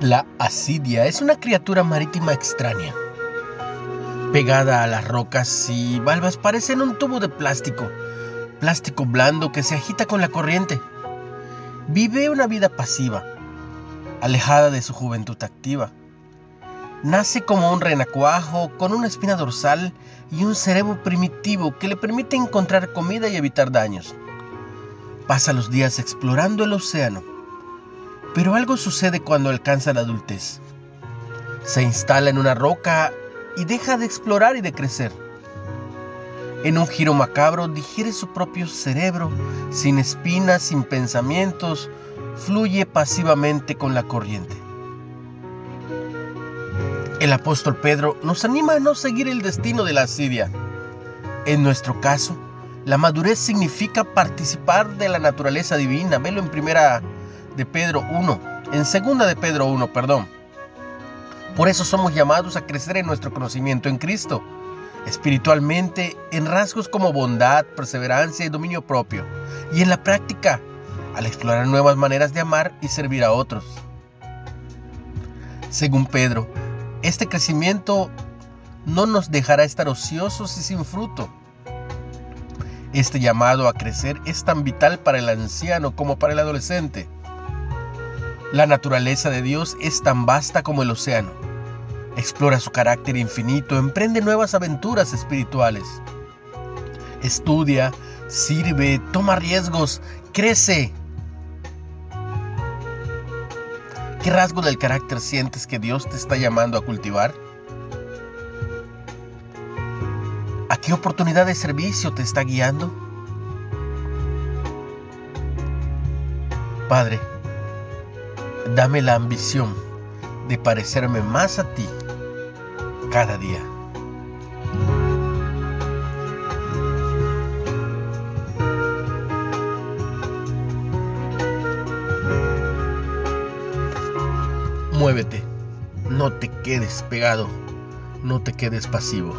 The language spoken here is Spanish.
La asidia es una criatura marítima extraña. Pegada a las rocas y valvas parecen un tubo de plástico, plástico blando que se agita con la corriente. Vive una vida pasiva, alejada de su juventud activa. Nace como un renacuajo con una espina dorsal y un cerebro primitivo que le permite encontrar comida y evitar daños. Pasa los días explorando el océano pero algo sucede cuando alcanza la adultez. Se instala en una roca y deja de explorar y de crecer. En un giro macabro digiere su propio cerebro, sin espinas, sin pensamientos, fluye pasivamente con la corriente. El apóstol Pedro nos anima a no seguir el destino de la asidia. En nuestro caso, la madurez significa participar de la naturaleza divina. Velo en primera de Pedro 1, en segunda de Pedro 1, perdón. Por eso somos llamados a crecer en nuestro conocimiento en Cristo, espiritualmente en rasgos como bondad, perseverancia y dominio propio, y en la práctica al explorar nuevas maneras de amar y servir a otros. Según Pedro, este crecimiento no nos dejará estar ociosos y sin fruto. Este llamado a crecer es tan vital para el anciano como para el adolescente. La naturaleza de Dios es tan vasta como el océano. Explora su carácter infinito, emprende nuevas aventuras espirituales. Estudia, sirve, toma riesgos, crece. ¿Qué rasgo del carácter sientes que Dios te está llamando a cultivar? ¿A qué oportunidad de servicio te está guiando? Padre, Dame la ambición de parecerme más a ti cada día. Muévete, no te quedes pegado, no te quedes pasivo.